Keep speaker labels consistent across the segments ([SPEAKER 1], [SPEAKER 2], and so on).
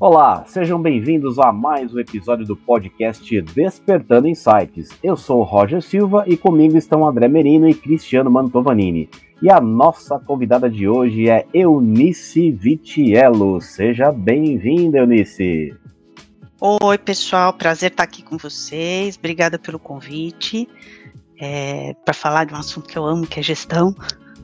[SPEAKER 1] Olá, sejam bem-vindos a mais um episódio do podcast Despertando Insights. Eu sou o Roger Silva e comigo estão André Merino e Cristiano Mantovanini. E a nossa convidada de hoje é Eunice Vitiello. Seja bem-vinda, Eunice.
[SPEAKER 2] Oi, pessoal, prazer estar aqui com vocês. Obrigada pelo convite é, para falar de um assunto que eu amo, que é gestão.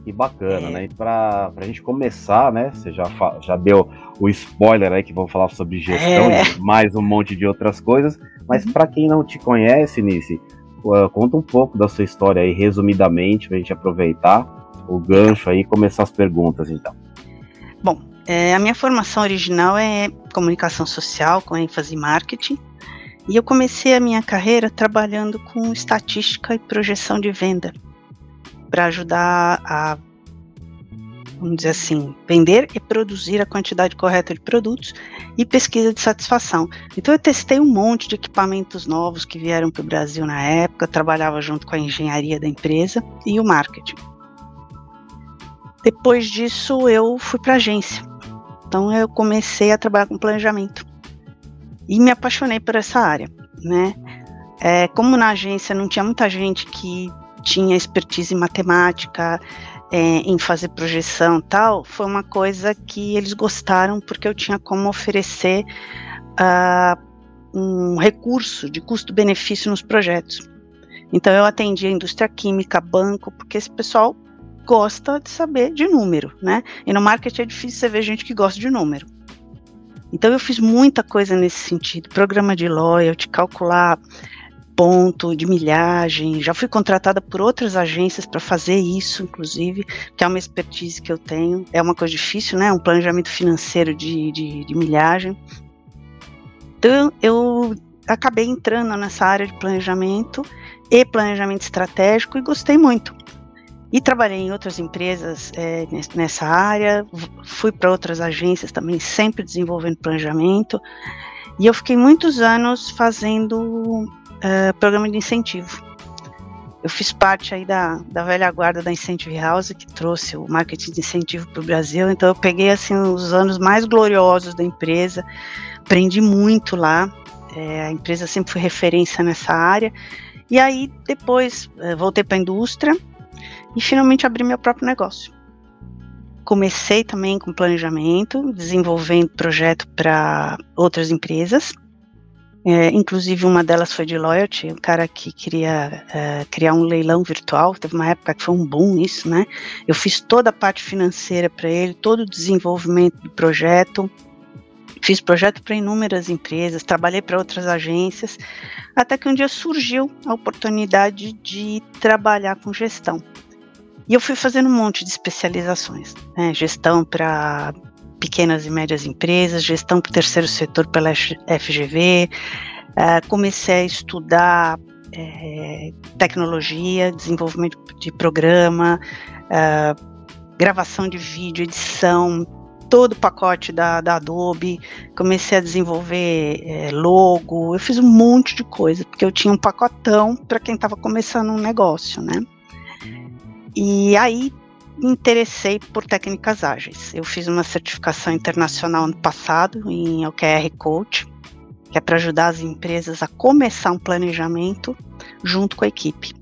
[SPEAKER 1] Que bacana, é... né? E para a gente começar, né? Você já, já deu o spoiler aí que vamos falar sobre gestão é... e mais um monte de outras coisas. Mas uhum. para quem não te conhece, Nice, uh, conta um pouco da sua história aí, resumidamente, para a gente aproveitar o gancho aí e começar as perguntas, então.
[SPEAKER 2] Bom, é, a minha formação original é comunicação social, com ênfase em marketing. E eu comecei a minha carreira trabalhando com estatística e projeção de venda para ajudar a, vamos dizer assim, vender e produzir a quantidade correta de produtos e pesquisa de satisfação. Então eu testei um monte de equipamentos novos que vieram para o Brasil na época, trabalhava junto com a engenharia da empresa e o marketing. Depois disso eu fui para agência. Então eu comecei a trabalhar com planejamento e me apaixonei por essa área, né? É, como na agência não tinha muita gente que tinha expertise em matemática, é, em fazer projeção tal, foi uma coisa que eles gostaram porque eu tinha como oferecer uh, um recurso de custo-benefício nos projetos. Então eu atendia indústria química, banco, porque esse pessoal gosta de saber de número, né? E no marketing é difícil você ver gente que gosta de número. Então eu fiz muita coisa nesse sentido, programa de loyalty, calcular ponto de milhagem. Já fui contratada por outras agências para fazer isso, inclusive, que é uma expertise que eu tenho. É uma coisa difícil, né? Um planejamento financeiro de, de, de milhagem. Então, eu acabei entrando nessa área de planejamento e planejamento estratégico e gostei muito. E trabalhei em outras empresas é, nessa área, fui para outras agências também, sempre desenvolvendo planejamento. E eu fiquei muitos anos fazendo uh, programa de incentivo. Eu fiz parte aí da, da velha guarda da Incentive House, que trouxe o marketing de incentivo para o Brasil. Então eu peguei assim os anos mais gloriosos da empresa, aprendi muito lá. É, a empresa sempre foi referência nessa área. E aí depois uh, voltei para a indústria e finalmente abri meu próprio negócio. Comecei também com planejamento, desenvolvendo projeto para outras empresas. É, inclusive uma delas foi de loyalty, um cara que queria é, criar um leilão virtual. Teve uma época que foi um boom isso, né? Eu fiz toda a parte financeira para ele, todo o desenvolvimento do projeto. Fiz projeto para inúmeras empresas, trabalhei para outras agências, até que um dia surgiu a oportunidade de trabalhar com gestão. E eu fui fazendo um monte de especializações, né? Gestão para pequenas e médias empresas, gestão para o terceiro setor pela FGV, uh, eh, comecei a estudar é, tecnologia, desenvolvimento de programa, uh, gravação de vídeo, edição, todo o pacote da, da Adobe, comecei a desenvolver é, logo, eu fiz um monte de coisa, porque eu tinha um pacotão para quem estava começando um negócio, né? E aí interessei por técnicas ágeis. Eu fiz uma certificação internacional ano passado em OKR Coach, que é para ajudar as empresas a começar um planejamento junto com a equipe.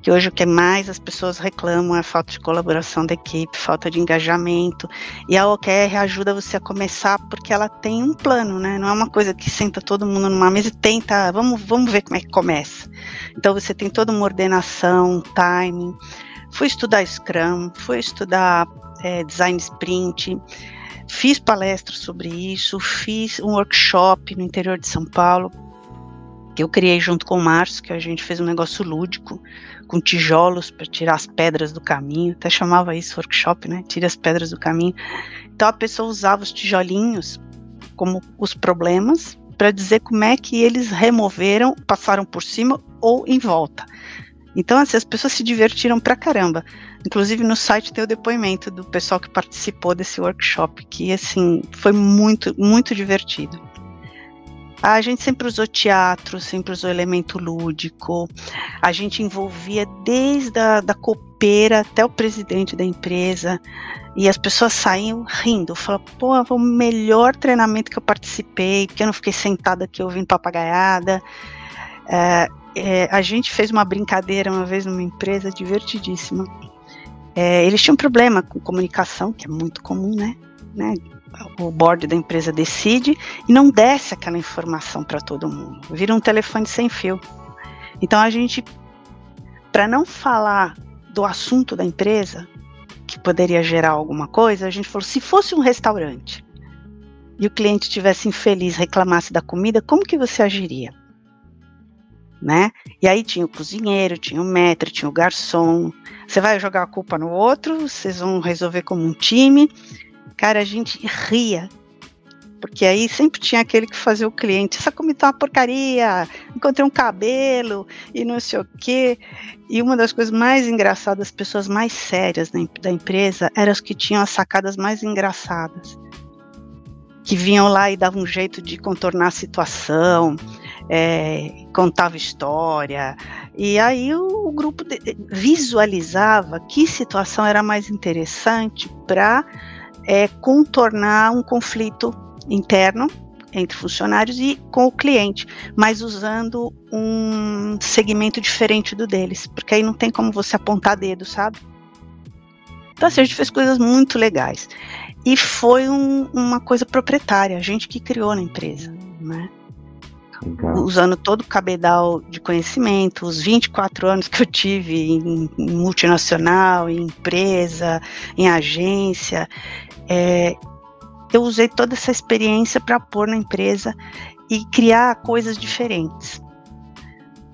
[SPEAKER 2] Que hoje o que mais as pessoas reclamam é a falta de colaboração da equipe, falta de engajamento. E a OKR ajuda você a começar porque ela tem um plano, né? Não é uma coisa que senta todo mundo numa mesa e tenta, vamos, vamos ver como é que começa. Então você tem toda uma ordenação, timing Fui estudar Scrum, fui estudar é, Design Sprint, fiz palestras sobre isso, fiz um workshop no interior de São Paulo, que eu criei junto com o Márcio, que a gente fez um negócio lúdico, com tijolos para tirar as pedras do caminho, até chamava isso workshop, né? Tira as pedras do caminho. Então a pessoa usava os tijolinhos como os problemas para dizer como é que eles removeram, passaram por cima ou em volta. Então, assim, as pessoas se divertiram pra caramba. Inclusive no site tem o depoimento do pessoal que participou desse workshop, que assim foi muito, muito divertido. A gente sempre usou teatro, sempre usou elemento lúdico. A gente envolvia desde a da pera até o presidente da empresa e as pessoas saíam rindo, falavam, pô, foi o melhor treinamento que eu participei, porque eu não fiquei sentada aqui ouvindo papagaiada. É, é, a gente fez uma brincadeira uma vez numa empresa divertidíssima. É, eles tinham um problema com comunicação, que é muito comum, né? né? O board da empresa decide e não desce aquela informação para todo mundo. Vira um telefone sem fio. Então a gente, para não falar do assunto da empresa, que poderia gerar alguma coisa, a gente falou: se fosse um restaurante e o cliente tivesse infeliz, reclamasse da comida, como que você agiria? Né? E aí tinha o cozinheiro, tinha o maître, tinha o garçom. Você vai jogar a culpa no outro, vocês vão resolver como um time. Cara, a gente ria porque aí sempre tinha aquele que fazia o cliente, essa comida tá uma porcaria, encontrei um cabelo e não sei o quê. E uma das coisas mais engraçadas, as pessoas mais sérias da empresa, eram as que tinham as sacadas mais engraçadas. Que vinham lá e davam um jeito de contornar a situação, é, contava história. E aí o, o grupo de, visualizava que situação era mais interessante para é, contornar um conflito interno entre funcionários e com o cliente, mas usando um segmento diferente do deles, porque aí não tem como você apontar dedo, sabe? Então assim, a gente fez coisas muito legais. E foi um, uma coisa proprietária, a gente que criou na empresa, né? Legal. Usando todo o cabedal de conhecimento, os 24 anos que eu tive em, multinacional, em empresa, em agência, é, eu usei toda essa experiência para pôr na empresa e criar coisas diferentes.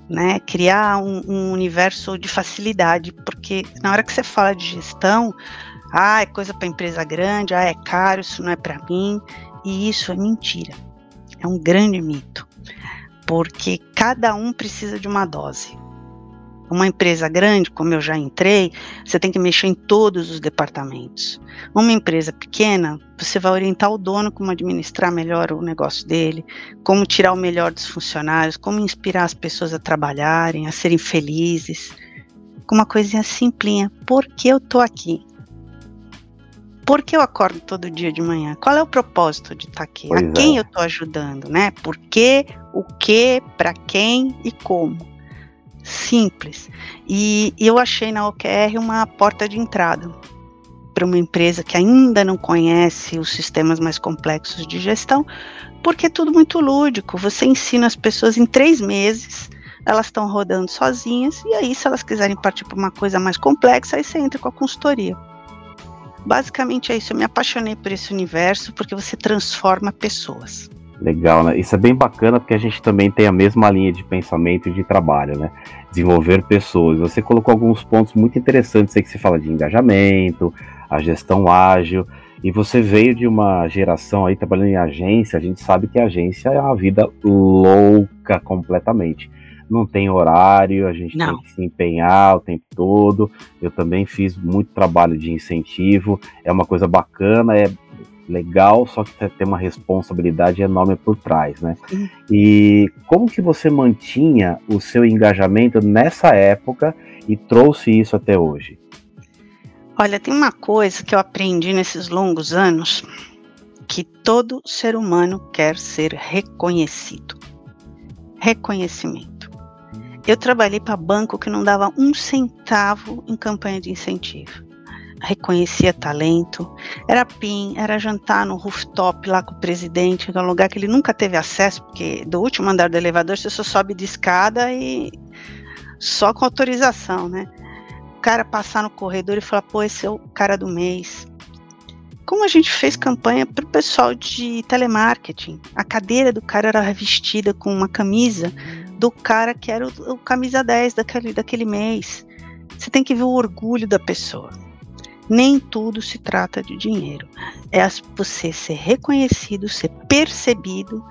[SPEAKER 2] Né, criar um, um, universo de facilidade, porque na hora que você fala de gestão, ah, é coisa para empresa grande, ah, é caro, isso não é para mim, e isso é mentira. É um grande mito, porque cada um precisa de uma dose. Uma empresa grande, como eu já entrei, você tem que mexer em todos os departamentos. Uma empresa pequena, você vai orientar o dono como administrar melhor o negócio dele, como tirar o melhor dos funcionários, como inspirar as pessoas a trabalharem, a serem felizes. Com uma coisinha simplinha. Por que eu tô aqui? Por que eu acordo todo dia de manhã? Qual é o propósito de estar tá aqui? Pois a quem é. eu estou ajudando, né? Por quê, o que, para quem e como simples. E eu achei na OKR uma porta de entrada para uma empresa que ainda não conhece os sistemas mais complexos de gestão, porque é tudo muito lúdico. Você ensina as pessoas em três meses, elas estão rodando sozinhas, e aí, se elas quiserem partir para uma coisa mais complexa, aí você entra com a consultoria. Basicamente é isso. Eu me apaixonei por esse universo porque você transforma pessoas.
[SPEAKER 1] Legal, né? Isso é bem bacana porque a gente também tem a mesma linha de pensamento e de trabalho, né? Desenvolver pessoas. Você colocou alguns pontos muito interessantes aí que se fala de engajamento, a gestão ágil, e você veio de uma geração aí trabalhando em agência, a gente sabe que a agência é uma vida louca completamente. Não tem horário, a gente Não. tem que se empenhar o tempo todo. Eu também fiz muito trabalho de incentivo, é uma coisa bacana, é legal, só que tem uma responsabilidade enorme por trás, né? Uhum. E como que você mantinha o seu engajamento nessa época e trouxe isso até hoje?
[SPEAKER 2] Olha, tem uma coisa que eu aprendi nesses longos anos, que todo ser humano quer ser reconhecido. Reconhecimento. Eu trabalhei para banco que não dava um centavo em campanha de incentivo reconhecia talento. Era PIN, era jantar no rooftop lá com o presidente, que é um lugar que ele nunca teve acesso, porque do último andar do elevador você só sobe de escada e só com autorização, né? O cara passar no corredor e falar, pô, esse é o cara do mês. Como a gente fez campanha para o pessoal de telemarketing, a cadeira do cara era revestida com uma camisa do cara que era o, o camisa 10 daquele, daquele mês. Você tem que ver o orgulho da pessoa nem tudo se trata de dinheiro. É você ser reconhecido, ser percebido,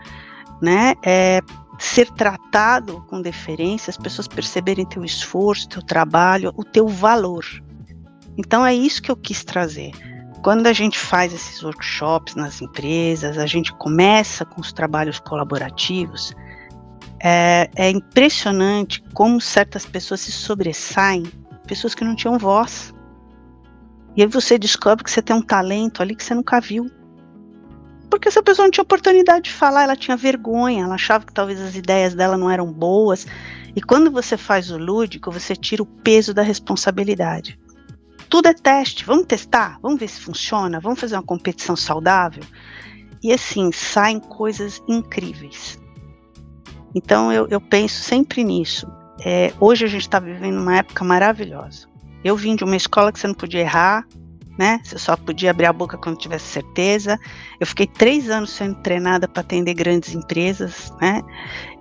[SPEAKER 2] né? É ser tratado com deferência, as pessoas perceberem teu esforço, teu trabalho, o teu valor. Então é isso que eu quis trazer. Quando a gente faz esses workshops nas empresas, a gente começa com os trabalhos colaborativos, é, é impressionante como certas pessoas se sobressaem pessoas que não tinham voz. E aí você descobre que você tem um talento ali que você nunca viu. Porque essa pessoa não tinha oportunidade de falar, ela tinha vergonha, ela achava que talvez as ideias dela não eram boas. E quando você faz o lúdico, você tira o peso da responsabilidade. Tudo é teste, vamos testar, vamos ver se funciona, vamos fazer uma competição saudável. E assim, saem coisas incríveis. Então eu, eu penso sempre nisso. É, hoje a gente está vivendo uma época maravilhosa. Eu vim de uma escola que você não podia errar, né? Você só podia abrir a boca quando tivesse certeza. Eu fiquei três anos sendo treinada para atender grandes empresas, né?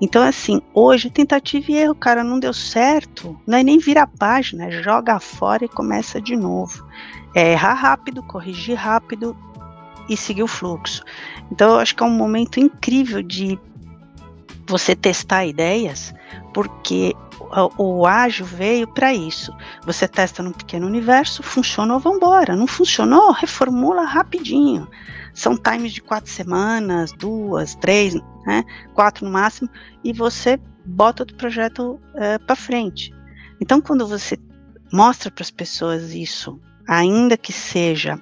[SPEAKER 2] Então, assim, hoje tentativa e erro, cara, não deu certo, não é nem virar a página, é joga fora e começa de novo. É errar rápido, corrigir rápido e seguir o fluxo. Então, eu acho que é um momento incrível de você testar ideias, porque o, ágil veio para isso. Você testa num pequeno universo, funcionou, vambora. Não funcionou, reformula rapidinho. São times de quatro semanas, duas, três, né, quatro no máximo, e você bota o projeto é, para frente. Então, quando você mostra para as pessoas isso, ainda que seja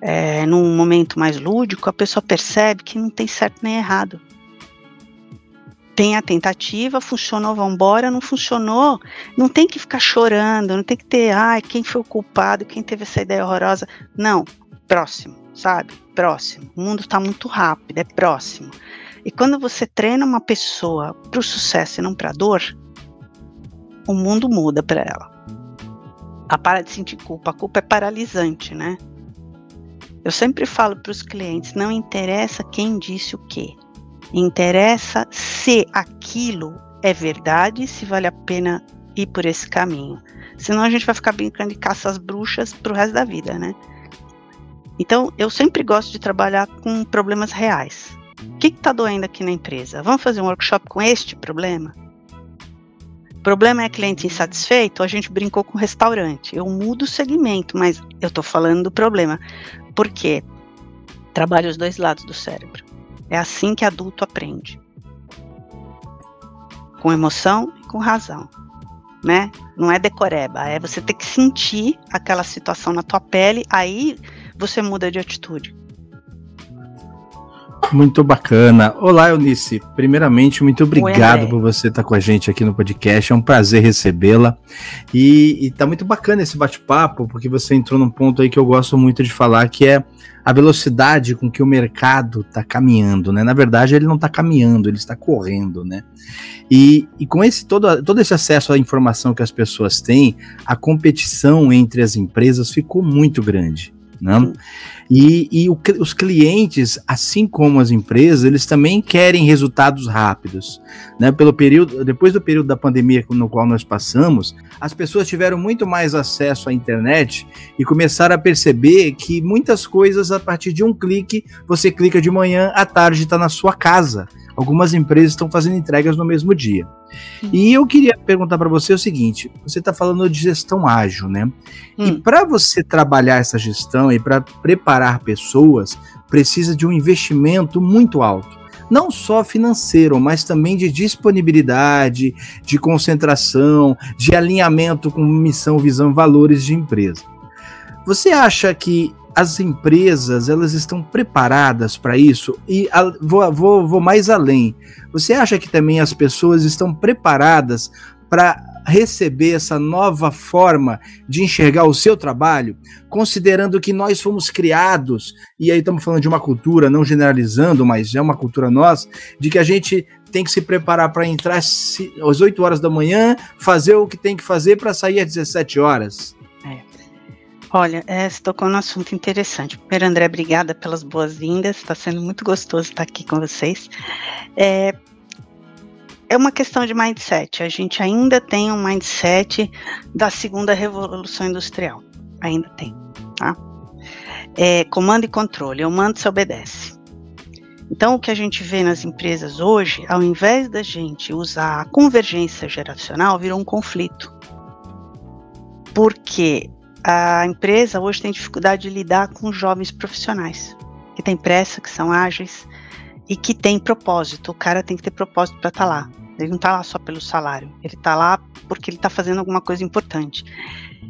[SPEAKER 2] é, num momento mais lúdico, a pessoa percebe que não tem certo nem errado tem a tentativa, funcionou, vamos embora, não funcionou, não tem que ficar chorando, não tem que ter, ai, quem foi o culpado, quem teve essa ideia horrorosa. Não, próximo, sabe? Próximo. O mundo está muito rápido, é próximo. E quando você treina uma pessoa para o sucesso e não para a dor, o mundo muda para ela. Ela para de sentir culpa. A culpa é paralisante, né? Eu sempre falo para os clientes: não interessa quem disse o quê. Interessa se aquilo é verdade, se vale a pena ir por esse caminho. Senão a gente vai ficar brincando de caça às bruxas pro resto da vida, né? Então, eu sempre gosto de trabalhar com problemas reais. O que está doendo aqui na empresa? Vamos fazer um workshop com este problema? Problema é cliente insatisfeito? A gente brincou com restaurante. Eu mudo o segmento, mas eu estou falando do problema. Por quê? Trabalho os dois lados do cérebro. É assim que adulto aprende. Com emoção e com razão. Né? Não é decoreba, é você ter que sentir aquela situação na tua pele, aí você muda de atitude.
[SPEAKER 3] Muito bacana. Olá, Eunice. Primeiramente, muito obrigado Oi, por você estar com a gente aqui no podcast. É um prazer recebê-la. E, e tá muito bacana esse bate-papo, porque você entrou num ponto aí que eu gosto muito de falar, que é a velocidade com que o mercado está caminhando, né? Na verdade, ele não está caminhando, ele está correndo, né? E, e com esse todo, todo esse acesso à informação que as pessoas têm, a competição entre as empresas ficou muito grande. Né? E, e o, os clientes, assim como as empresas, eles também querem resultados rápidos. Né? Pelo período, depois do período da pandemia no qual nós passamos, as pessoas tiveram muito mais acesso à internet e começaram a perceber que muitas coisas, a partir de um clique, você clica de manhã, à tarde está na sua casa. Algumas empresas estão fazendo entregas no mesmo dia. E eu queria perguntar para você o seguinte: você está falando de gestão ágil, né? Hum. E para você trabalhar essa gestão e para preparar pessoas, precisa de um investimento muito alto. Não só financeiro, mas também de disponibilidade, de concentração, de alinhamento com missão, visão, valores de empresa. Você acha que as empresas elas estão preparadas para isso? E a, vou, vou, vou mais além. Você acha que também as pessoas estão preparadas para receber essa nova forma de enxergar o seu trabalho, considerando que nós fomos criados, e aí estamos falando de uma cultura, não generalizando, mas é uma cultura nossa, de que a gente tem que se preparar para entrar às 8 horas da manhã, fazer o que tem que fazer para sair às 17 horas.
[SPEAKER 2] Olha, é, você tocou num assunto interessante. Primeiro, André, obrigada pelas boas-vindas. Está sendo muito gostoso estar aqui com vocês. É, é uma questão de mindset. A gente ainda tem um mindset da segunda revolução industrial. Ainda tem, tá? É, comando e controle. Eu mando, você obedece. Então, o que a gente vê nas empresas hoje, ao invés da gente usar a convergência geracional, virou um conflito. Porque a empresa hoje tem dificuldade de lidar com jovens profissionais, que têm pressa, que são ágeis e que têm propósito. O cara tem que ter propósito para estar tá lá. Ele não está lá só pelo salário, ele está lá porque ele está fazendo alguma coisa importante.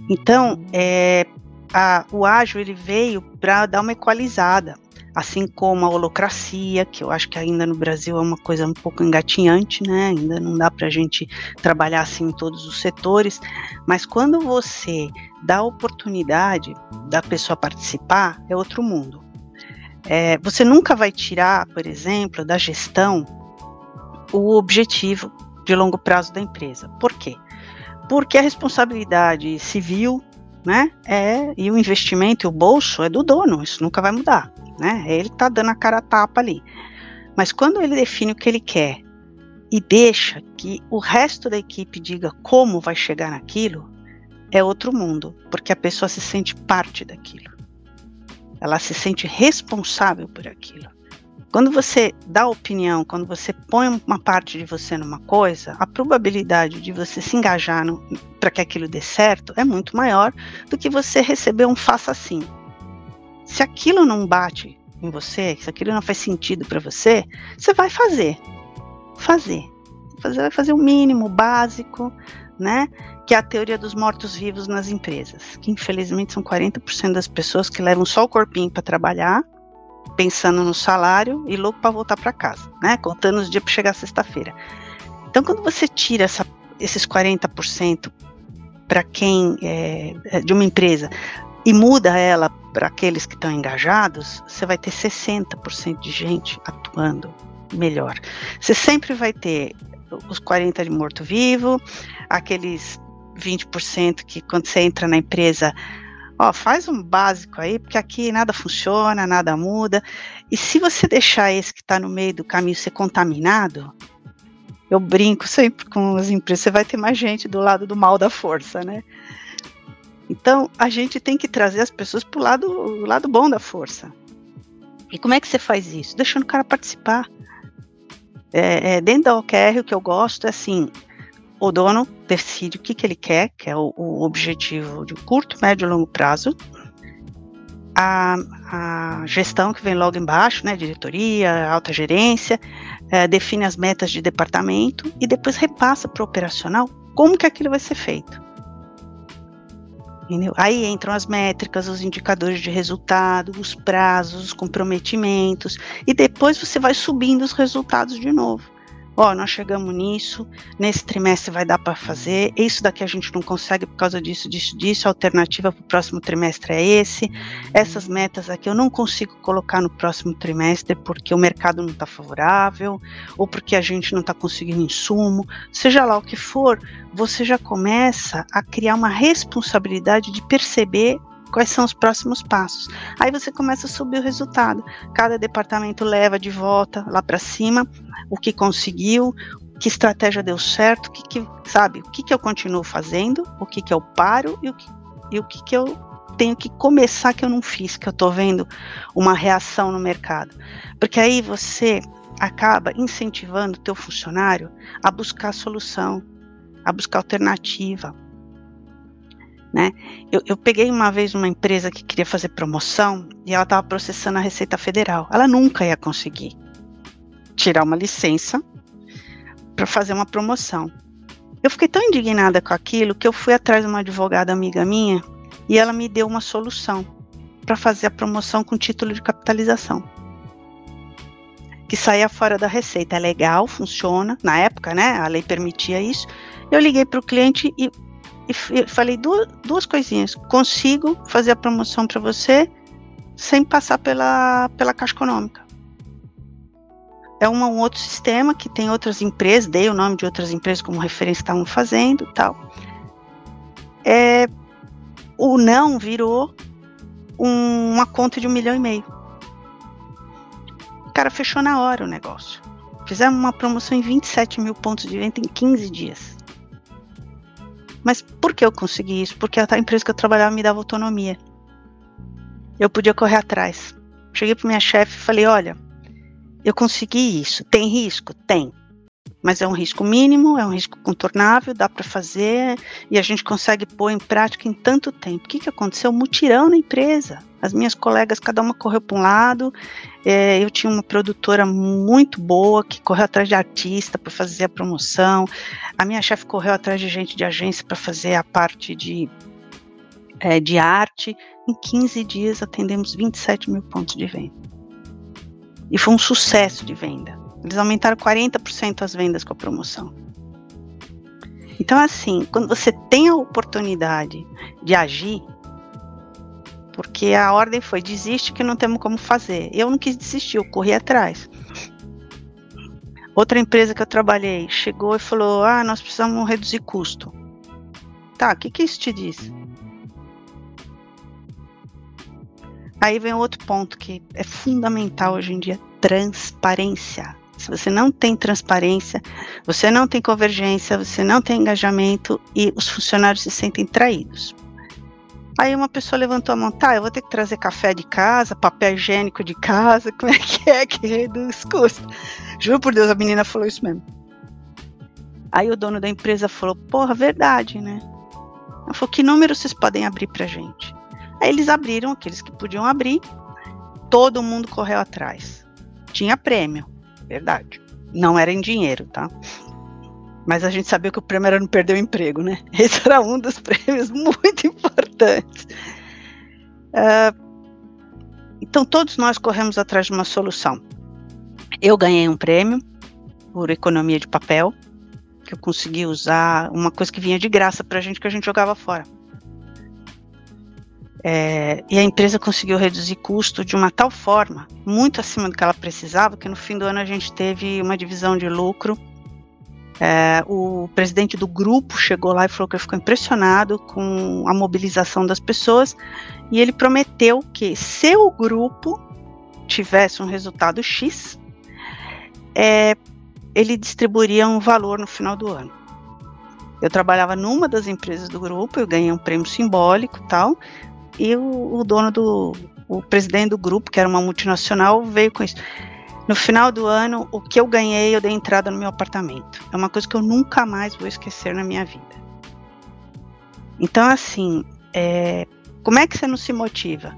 [SPEAKER 2] Então, é, a, o ágil ele veio para dar uma equalizada, assim como a holocracia, que eu acho que ainda no Brasil é uma coisa um pouco engatinhante, né? Ainda não dá para a gente trabalhar assim em todos os setores, mas quando você dá a oportunidade da pessoa participar, é outro mundo. É, você nunca vai tirar, por exemplo, da gestão o objetivo de longo prazo da empresa. Por quê? Porque a responsabilidade civil, né, é e o investimento e o bolso é do dono. Isso nunca vai mudar, né? Ele está dando a cara a tapa ali. Mas quando ele define o que ele quer e deixa que o resto da equipe diga como vai chegar naquilo, é outro mundo, porque a pessoa se sente parte daquilo. Ela se sente responsável por aquilo. Quando você dá opinião, quando você põe uma parte de você numa coisa, a probabilidade de você se engajar para que aquilo dê certo é muito maior do que você receber um faça assim. Se aquilo não bate em você, se aquilo não faz sentido para você, você vai fazer. Fazer. Você vai fazer o mínimo, básico, né? Que é a teoria dos mortos-vivos nas empresas, que infelizmente são 40% das pessoas que levam só o corpinho para trabalhar, pensando no salário e louco para voltar para casa, né? Contando os dias para chegar sexta-feira. Então, quando você tira essa, esses 40% para quem é, é, de uma empresa e muda ela para aqueles que estão engajados, você vai ter 60% de gente atuando melhor. Você sempre vai ter os 40 de morto-vivo, aqueles 20% que quando você entra na empresa, ó, faz um básico aí, porque aqui nada funciona, nada muda. E se você deixar esse que está no meio do caminho ser contaminado, eu brinco sempre com as empresas, você vai ter mais gente do lado do mal da força, né? Então, a gente tem que trazer as pessoas para o lado, lado bom da força. E como é que você faz isso? Deixando o cara participar. É, é, dentro da OKR, o que eu gosto é assim: o dono decide o que, que ele quer, que é o, o objetivo de curto, médio e longo prazo. A, a, gestão que vem logo embaixo, né, diretoria, alta gerência, é, define as metas de departamento e depois repassa para o operacional como que aquilo vai ser feito. Entendeu? Aí entram as métricas, os indicadores de resultado, os prazos, os comprometimentos, e depois você vai subindo os resultados de novo. Ó, oh, nós chegamos nisso, nesse trimestre vai dar para fazer, isso daqui a gente não consegue por causa disso, disso, disso, a alternativa para o próximo trimestre é esse, essas metas aqui eu não consigo colocar no próximo trimestre porque o mercado não está favorável, ou porque a gente não está conseguindo insumo, seja lá o que for, você já começa a criar uma responsabilidade de perceber quais são os próximos passos. Aí você começa a subir o resultado. Cada departamento leva de volta lá para cima o que conseguiu, que estratégia deu certo, que, que sabe, o que, que eu continuo fazendo, o que, que eu paro e o que, e o que, que eu tenho que começar que eu não fiz, que eu estou vendo uma reação no mercado. Porque aí você acaba incentivando o teu funcionário a buscar solução, a buscar alternativa, né? Eu, eu, peguei uma vez uma empresa que queria fazer promoção e ela estava processando a Receita Federal. Ela nunca ia conseguir tirar uma licença para fazer uma promoção. Eu fiquei tão indignada com aquilo que eu fui atrás de uma advogada amiga minha e ela me deu uma solução para fazer a promoção com título de capitalização. Que saía fora da receita. É legal, funciona. Na época, né? A lei permitia isso. Eu liguei para o cliente e e falei duas, duas coisinhas. Consigo fazer a promoção para você sem passar pela, pela Caixa Econômica. É uma, um outro sistema que tem outras empresas, dei o nome de outras empresas como referência estavam fazendo tal. É, o não virou um, uma conta de um milhão e meio. O cara fechou na hora o negócio. Fizemos uma promoção em 27 mil pontos de venda em 15 dias. Mas por que eu consegui isso? Porque a empresa que eu trabalhava me dava autonomia. Eu podia correr atrás. Cheguei para minha chefe e falei: olha, eu consegui isso. Tem risco? Tem. Mas é um risco mínimo, é um risco contornável, dá para fazer e a gente consegue pôr em prática em tanto tempo. O que, que aconteceu? Mutirão na empresa. As minhas colegas, cada uma correu para um lado. É, eu tinha uma produtora muito boa que correu atrás de artista para fazer a promoção. A minha chefe correu atrás de gente de agência para fazer a parte de, é, de arte. Em 15 dias atendemos 27 mil pontos de venda. E foi um sucesso de venda. Eles aumentaram 40% as vendas com a promoção. Então, assim, quando você tem a oportunidade de agir, porque a ordem foi desiste que não temos como fazer. Eu não quis desistir, eu corri atrás. Outra empresa que eu trabalhei chegou e falou: Ah, nós precisamos reduzir custo. Tá, o que, que isso te diz? Aí vem outro ponto que é fundamental hoje em dia: transparência. Se você não tem transparência, você não tem convergência, você não tem engajamento e os funcionários se sentem traídos. Aí uma pessoa levantou a mão, tá, eu vou ter que trazer café de casa, papel higiênico de casa, como é que é que reduz custo? Juro por Deus, a menina falou isso mesmo. Aí o dono da empresa falou, porra, verdade, né? Ela falou, que número vocês podem abrir pra gente? Aí eles abriram aqueles que podiam abrir, todo mundo correu atrás. Tinha prêmio, verdade. Não era em dinheiro, tá? Mas a gente sabia que o prêmio era não perder o emprego, né? Esse era um dos prêmios muito importantes. Uh, então, todos nós corremos atrás de uma solução. Eu ganhei um prêmio por economia de papel, que eu consegui usar uma coisa que vinha de graça para a gente, que a gente jogava fora. É, e a empresa conseguiu reduzir custo de uma tal forma, muito acima do que ela precisava, que no fim do ano a gente teve uma divisão de lucro. É, o presidente do grupo chegou lá e falou que ele ficou impressionado com a mobilização das pessoas e ele prometeu que se o grupo tivesse um resultado X, é, ele distribuiria um valor no final do ano. Eu trabalhava numa das empresas do grupo, eu ganhei um prêmio simbólico tal, e o, o dono do, o presidente do grupo, que era uma multinacional, veio com isso. No final do ano, o que eu ganhei, eu dei entrada no meu apartamento. É uma coisa que eu nunca mais vou esquecer na minha vida. Então, assim, é, como é que você não se motiva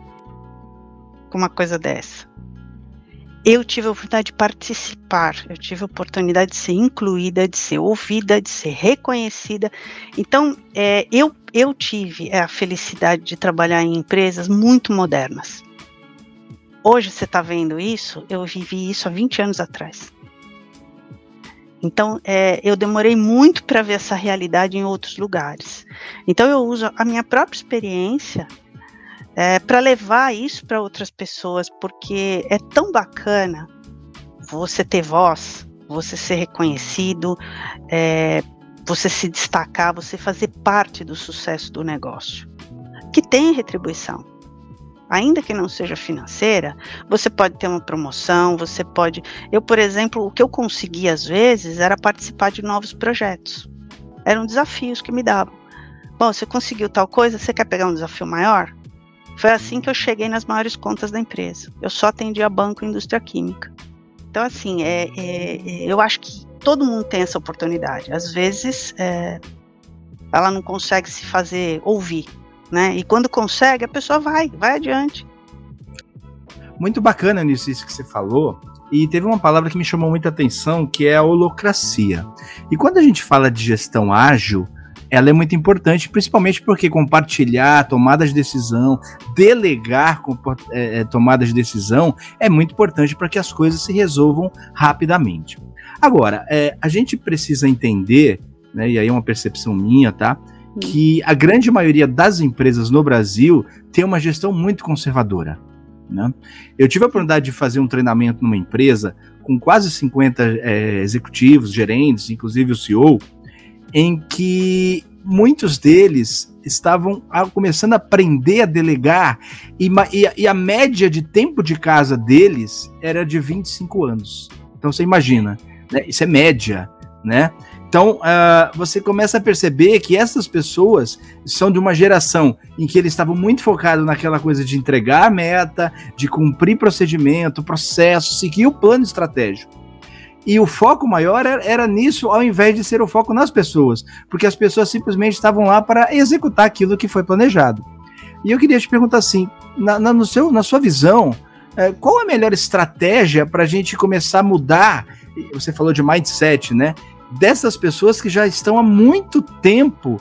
[SPEAKER 2] com uma coisa dessa? Eu tive a oportunidade de participar, eu tive a oportunidade de ser incluída, de ser ouvida, de ser reconhecida. Então, é, eu, eu tive a felicidade de trabalhar em empresas muito modernas. Hoje você está vendo isso, eu vivi isso há 20 anos atrás. Então, é, eu demorei muito para ver essa realidade em outros lugares. Então, eu uso a minha própria experiência é, para levar isso para outras pessoas, porque é tão bacana você ter voz, você ser reconhecido, é, você se destacar, você fazer parte do sucesso do negócio, que tem retribuição. Ainda que não seja financeira, você pode ter uma promoção, você pode. Eu, por exemplo, o que eu consegui às vezes era participar de novos projetos. Eram desafios que me davam. Bom, você conseguiu tal coisa, você quer pegar um desafio maior? Foi assim que eu cheguei nas maiores contas da empresa. Eu só atendia banco e indústria química. Então, assim, é, é, é, eu acho que todo mundo tem essa oportunidade. Às vezes, é, ela não consegue se fazer ouvir, né? E quando consegue, a pessoa vai, vai adiante.
[SPEAKER 3] Muito bacana nisso isso que você falou. E teve uma palavra que me chamou muita atenção, que é a holocracia. E quando a gente fala de gestão ágil, ela é muito importante, principalmente porque compartilhar tomadas de decisão, delegar é, é, tomadas de decisão é muito importante para que as coisas se resolvam rapidamente. Agora, é, a gente precisa entender, né, e aí é uma percepção minha, tá? Que a grande maioria das empresas no Brasil tem uma gestão muito conservadora. Né? Eu tive a oportunidade de fazer um treinamento numa empresa com quase 50 é, executivos, gerentes, inclusive o CEO, em que muitos deles estavam começando a aprender a delegar e, e, a média de tempo de casa deles era de 25 anos. Então você imagina, né? isso é média, né? Então uh, você começa a perceber que essas pessoas são de uma geração em que eles estavam muito focados naquela coisa de entregar a meta, de cumprir procedimento, processo, seguir o plano estratégico. E o foco maior era, nisso, ao invés de ser o foco nas pessoas, porque as pessoas simplesmente estavam lá para executar aquilo que foi planejado. E eu queria te perguntar assim, na, na, no seu, na sua visão, é, qual a melhor estratégia para a gente começar a mudar? Você falou de mindset, né? Dessas pessoas que já estão há muito tempo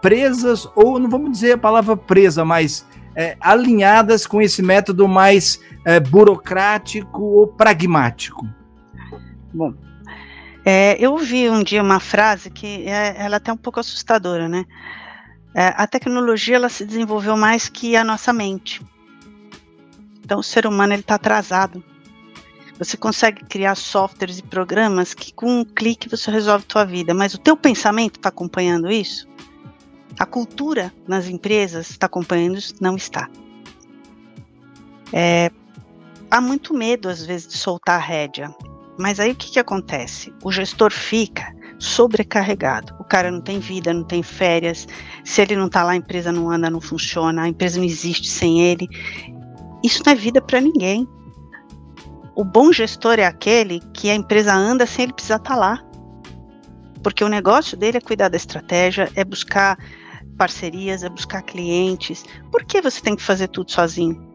[SPEAKER 3] presas, ou não vamos dizer a palavra presa, mas é, alinhadas com esse método mais é, burocrático ou pragmático.
[SPEAKER 2] Bom, é, eu ouvi um dia uma frase que é, ela é até um pouco assustadora, né? É, a tecnologia ela se desenvolveu mais que a nossa mente. Então o ser humano ele está atrasado. Você consegue criar softwares e programas que com um clique você resolve a tua vida, mas o teu pensamento está acompanhando isso? A cultura nas empresas está acompanhando isso? Não está. É, há muito medo às vezes de soltar a rédea, mas aí o que, que acontece? O gestor fica sobrecarregado. O cara não tem vida, não tem férias. Se ele não está lá, a empresa não anda, não funciona, a empresa não existe sem ele. Isso não é vida para ninguém. O bom gestor é aquele que a empresa anda sem ele precisar estar tá lá. Porque o negócio dele é cuidar da estratégia, é buscar parcerias, é buscar clientes. Por que você tem que fazer tudo sozinho?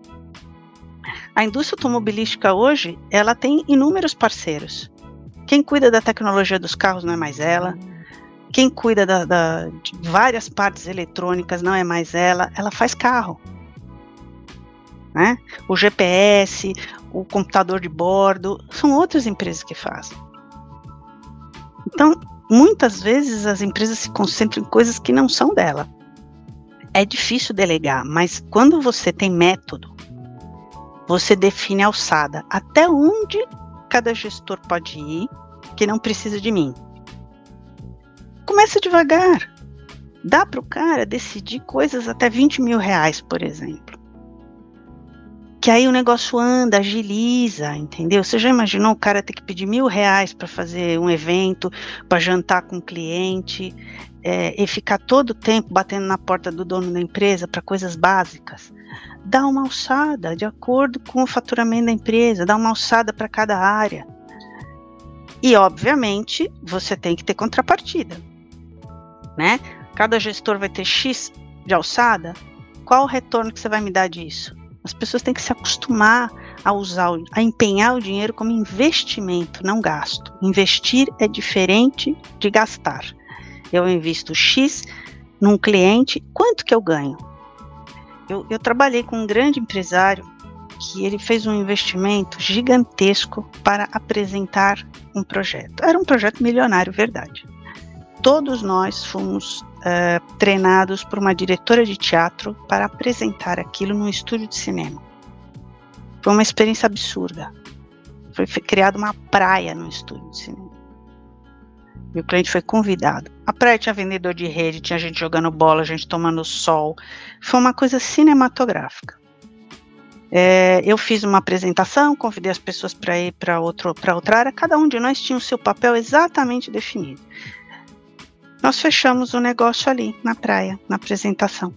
[SPEAKER 2] A indústria automobilística hoje, ela tem inúmeros parceiros. Quem cuida da tecnologia dos carros não é mais ela. Quem cuida da, da, de várias partes eletrônicas não é mais ela. Ela faz carro né? O GPS, o computador de bordo, são outras empresas que fazem. Então, muitas vezes as empresas se concentram em coisas que não são dela. É difícil delegar, mas quando você tem método, você define a alçada, até onde cada gestor pode ir, que não precisa de mim. Começa devagar. Dá para o cara decidir coisas até 20 mil reais, por exemplo que aí o negócio anda, agiliza, entendeu? Você já imaginou o cara ter que pedir mil reais para fazer um evento, para jantar com um cliente, é, e ficar todo o tempo batendo na porta do dono da empresa para coisas básicas? Dá uma alçada de acordo com o faturamento da empresa, dá uma alçada para cada área. E, obviamente, você tem que ter contrapartida, né? Cada gestor vai ter X de alçada. Qual o retorno que você vai me dar disso? As pessoas têm que se acostumar a usar, a empenhar o dinheiro como investimento, não gasto. Investir é diferente de gastar. Eu invisto X num cliente, quanto que eu ganho? Eu, eu trabalhei com um grande empresário que ele fez um investimento gigantesco para apresentar um projeto. Era um projeto milionário, verdade. Todos nós fomos uh, treinados por uma diretora de teatro para apresentar aquilo num estúdio de cinema. Foi uma experiência absurda. Foi criada uma praia no estúdio de cinema. E o cliente foi convidado. A praia tinha vendedor de rede, tinha gente jogando bola, gente tomando sol. Foi uma coisa cinematográfica. É, eu fiz uma apresentação, convidei as pessoas para ir para outra área. Cada um de nós tinha o seu papel exatamente definido. Nós fechamos o negócio ali, na praia, na apresentação.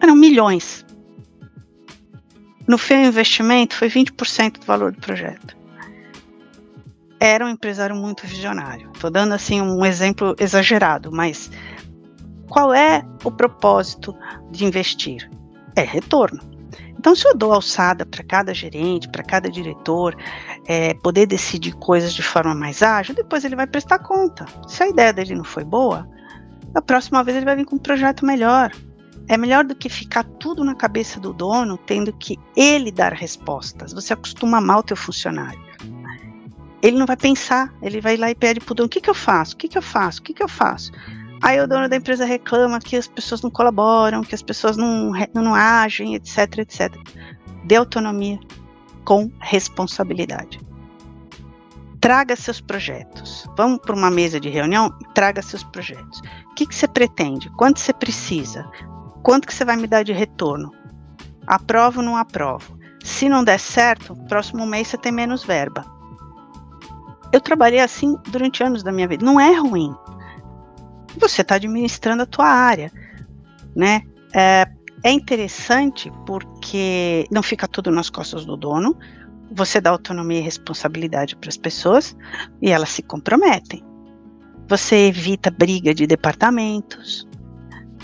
[SPEAKER 2] Eram milhões. No fim, o investimento foi 20% do valor do projeto. Era um empresário muito visionário. Estou dando assim um exemplo exagerado, mas qual é o propósito de investir? É retorno. Então, se eu dou alçada para cada gerente, para cada diretor, é, poder decidir coisas de forma mais ágil, depois ele vai prestar conta. Se a ideia dele não foi boa, da próxima vez ele vai vir com um projeto melhor. É melhor do que ficar tudo na cabeça do dono, tendo que ele dar respostas. Você acostuma mal o teu funcionário. Ele não vai pensar, ele vai lá e pede para o dono: o que, que eu faço? O que, que eu faço? O que, que eu faço? Aí o dono da empresa reclama que as pessoas não colaboram, que as pessoas não, não agem, etc, etc. Dê autonomia com responsabilidade. Traga seus projetos. Vamos para uma mesa de reunião? Traga seus projetos. O que, que você pretende? Quanto você precisa? Quanto que você vai me dar de retorno? Aprovo ou não aprovo? Se não der certo, próximo mês você tem menos verba. Eu trabalhei assim durante anos da minha vida. Não é ruim você está administrando a tua área, né? É, é interessante porque não fica tudo nas costas do dono. você dá autonomia e responsabilidade para as pessoas e elas se comprometem. Você evita briga de departamentos,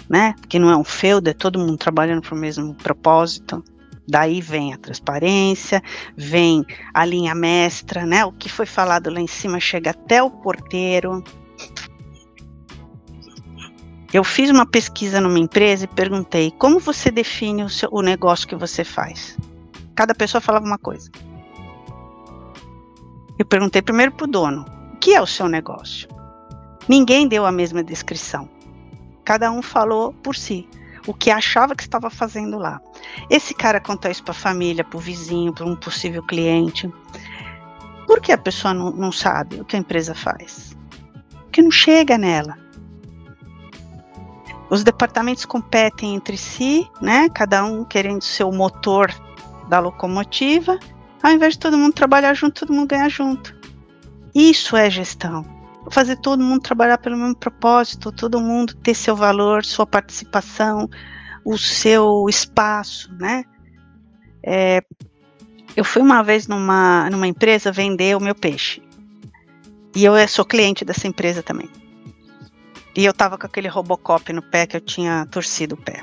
[SPEAKER 2] né? Porque não é um feudo, é todo mundo trabalhando para o mesmo propósito. Daí vem a transparência, vem a linha mestra, né? O que foi falado lá em cima chega até o porteiro. Eu fiz uma pesquisa numa empresa e perguntei como você define o, seu, o negócio que você faz. Cada pessoa falava uma coisa. Eu perguntei primeiro para o dono: o que é o seu negócio? Ninguém deu a mesma descrição. Cada um falou por si, o que achava que estava fazendo lá. Esse cara contou isso para a família, para o vizinho, para um possível cliente. Por que a pessoa não, não sabe o que a empresa faz? Porque não chega nela. Os departamentos competem entre si, né? Cada um querendo ser o motor da locomotiva, ao invés de todo mundo trabalhar junto, todo mundo ganhar junto. Isso é gestão fazer todo mundo trabalhar pelo mesmo propósito, todo mundo ter seu valor, sua participação, o seu espaço, né? É, eu fui uma vez numa, numa empresa vender o meu peixe. E eu sou cliente dessa empresa também. E eu tava com aquele Robocop no pé que eu tinha torcido o pé.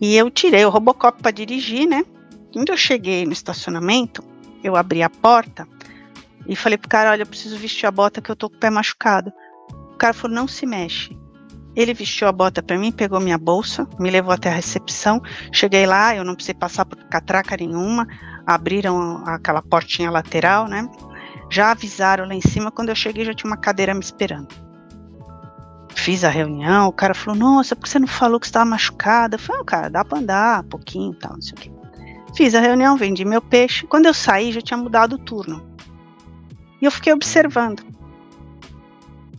[SPEAKER 2] E eu tirei o Robocop para dirigir, né? Quando eu cheguei no estacionamento, eu abri a porta e falei pro cara, olha, eu preciso vestir a bota que eu tô com o pé machucado. O cara falou, não se mexe. Ele vestiu a bota para mim, pegou minha bolsa, me levou até a recepção. Cheguei lá, eu não precisei passar por catraca nenhuma. Abriram aquela portinha lateral, né? Já avisaram lá em cima. Quando eu cheguei, já tinha uma cadeira me esperando. Fiz a reunião. O cara falou: Nossa, por que você não falou que estava machucada? Eu falei: oh, Cara, dá para andar um pouquinho, tal, não sei o quê. Fiz a reunião, vendi meu peixe. Quando eu saí, já tinha mudado o turno. E eu fiquei observando.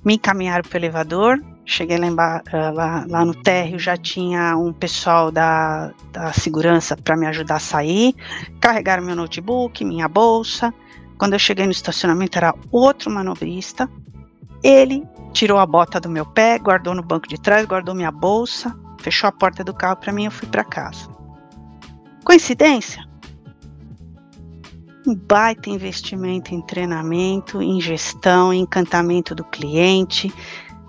[SPEAKER 2] Me encaminharam para o elevador, cheguei lá, eh, lá, lá, no térreo, já tinha um pessoal da, da segurança para me ajudar a sair, carregaram meu notebook, minha bolsa. Quando eu cheguei no estacionamento, era outro manobrista. Ele tirou a bota do meu pé, guardou no banco de trás, guardou minha bolsa, fechou a porta do carro para mim e eu fui para casa. Coincidência? Um baita investimento em treinamento, em gestão, em encantamento do cliente.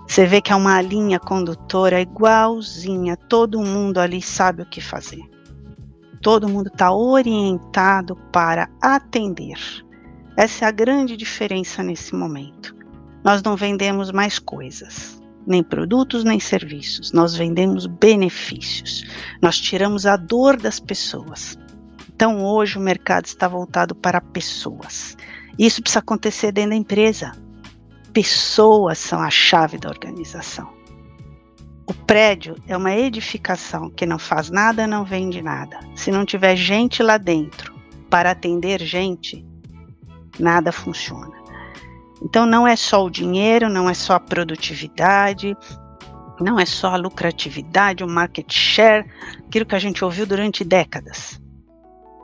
[SPEAKER 2] Você vê que é uma linha condutora igualzinha, todo mundo ali sabe o que fazer. Todo mundo está orientado para atender. Essa é a grande diferença nesse momento. Nós não vendemos mais coisas, nem produtos, nem serviços. Nós vendemos benefícios. Nós tiramos a dor das pessoas. Então, hoje o mercado está voltado para pessoas. Isso precisa acontecer dentro da empresa. Pessoas são a chave da organização. O prédio é uma edificação que não faz nada, não vende nada. Se não tiver gente lá dentro para atender gente, nada funciona. Então não é só o dinheiro, não é só a produtividade, não é só a lucratividade, o market share, aquilo que a gente ouviu durante décadas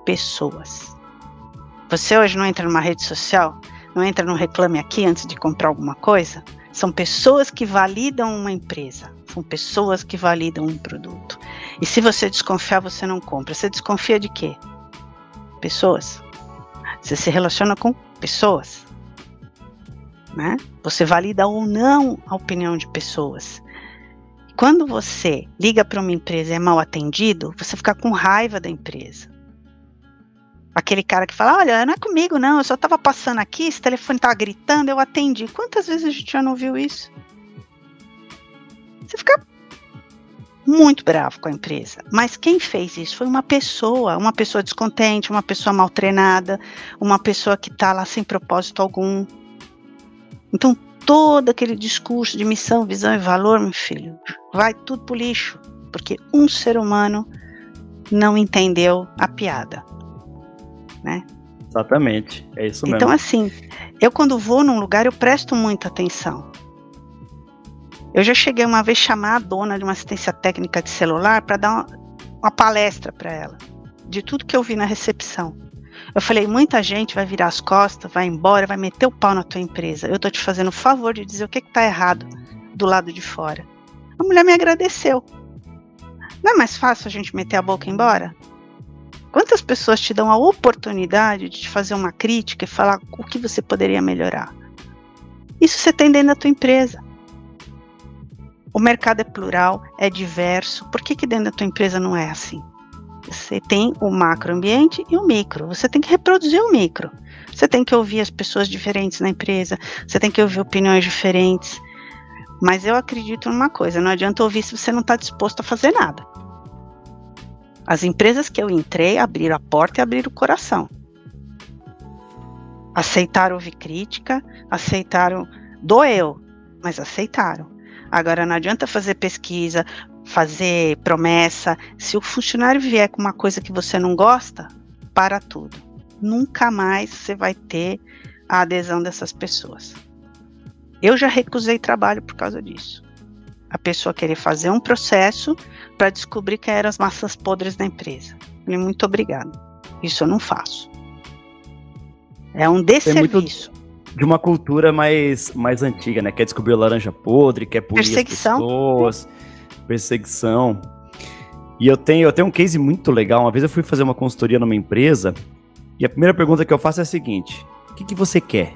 [SPEAKER 2] pessoas. Você hoje não entra numa rede social, não entra no Reclame Aqui antes de comprar alguma coisa? São pessoas que validam uma empresa, são pessoas que validam um produto. E se você desconfiar, você não compra. Você desconfia de quê? Pessoas. Você se relaciona com pessoas. Né? Você valida ou não a opinião de pessoas. Quando você liga para uma empresa e é mal atendido, você fica com raiva da empresa. Aquele cara que fala, olha, não é comigo não, eu só tava passando aqui, esse telefone tava gritando, eu atendi. Quantas vezes a gente já não viu isso? Você fica muito bravo com a empresa. Mas quem fez isso foi uma pessoa, uma pessoa descontente, uma pessoa mal treinada, uma pessoa que está lá sem propósito algum. Então, todo aquele discurso de missão, visão e valor, meu filho, vai tudo pro lixo, porque um ser humano não entendeu a piada né?
[SPEAKER 4] Exatamente, é isso mesmo.
[SPEAKER 2] Então, assim, eu quando vou num lugar, eu presto muita atenção. Eu já cheguei uma vez chamar a dona de uma assistência técnica de celular para dar uma, uma palestra para ela, de tudo que eu vi na recepção. Eu falei, muita gente vai virar as costas, vai embora, vai meter o pau na tua empresa. Eu tô te fazendo o favor de dizer o que, que tá errado do lado de fora. A mulher me agradeceu. Não é mais fácil a gente meter a boca e embora? Quantas pessoas te dão a oportunidade de te fazer uma crítica e falar o que você poderia melhorar? Isso você tem dentro da tua empresa. O mercado é plural, é diverso. Por que, que dentro da tua empresa não é assim? Você tem o macroambiente e o micro. Você tem que reproduzir o micro. Você tem que ouvir as pessoas diferentes na empresa. Você tem que ouvir opiniões diferentes. Mas eu acredito numa coisa: não adianta ouvir se você não está disposto a fazer nada. As empresas que eu entrei abriram a porta e abriram o coração. Aceitaram ouvir crítica, aceitaram. Doeu, mas aceitaram. Agora não adianta fazer pesquisa, fazer promessa. Se o funcionário vier com uma coisa que você não gosta, para tudo. Nunca mais você vai ter a adesão dessas pessoas. Eu já recusei trabalho por causa disso. A pessoa querer fazer um processo para descobrir quem eram as massas podres da empresa. Falei, muito obrigado. Isso eu não faço. É um desserviço. É
[SPEAKER 4] de uma cultura mais, mais antiga, né? Quer descobrir a laranja podre, quer punir
[SPEAKER 2] Perseguição.
[SPEAKER 4] as pessoas. Perseguição. E eu tenho, eu tenho um case muito legal. Uma vez eu fui fazer uma consultoria numa empresa e a primeira pergunta que eu faço é a seguinte: O que, que você quer?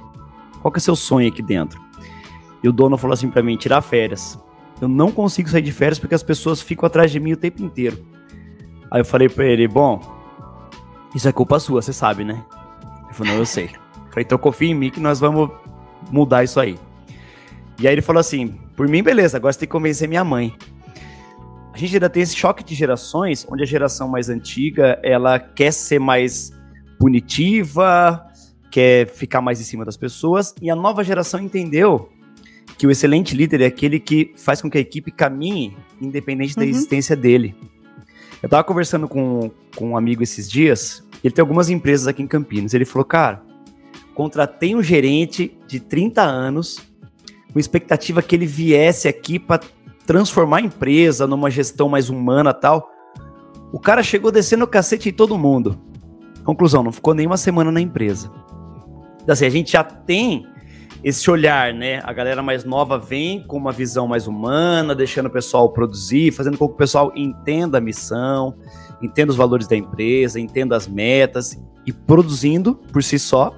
[SPEAKER 4] Qual que é o seu sonho aqui dentro? E o dono falou assim para mim: tirar férias. Eu não consigo sair de férias porque as pessoas ficam atrás de mim o tempo inteiro. Aí eu falei para ele: Bom, isso é culpa sua, você sabe, né? Ele falou: Não, eu sei. Eu falei: Então confia em mim que nós vamos mudar isso aí. E aí ele falou assim: Por mim, beleza, agora você tem que convencer minha mãe. A gente ainda tem esse choque de gerações, onde a geração mais antiga ela quer ser mais punitiva, quer ficar mais em cima das pessoas, e a nova geração entendeu que o excelente líder é aquele que faz com que a equipe caminhe independente da uhum. existência dele. Eu estava conversando com, com um amigo esses dias, ele tem algumas empresas aqui em Campinas. Ele falou, cara, contratei um gerente de 30 anos com expectativa que ele viesse aqui para transformar a empresa numa gestão mais humana tal. O cara chegou descendo o cacete em todo mundo. Conclusão, não ficou nem uma semana na empresa. Então, assim, a gente já tem esse olhar, né? A galera mais nova vem com uma visão mais humana, deixando o pessoal produzir, fazendo com que o pessoal entenda a missão, entenda os valores da empresa, entenda as metas e produzindo por si só.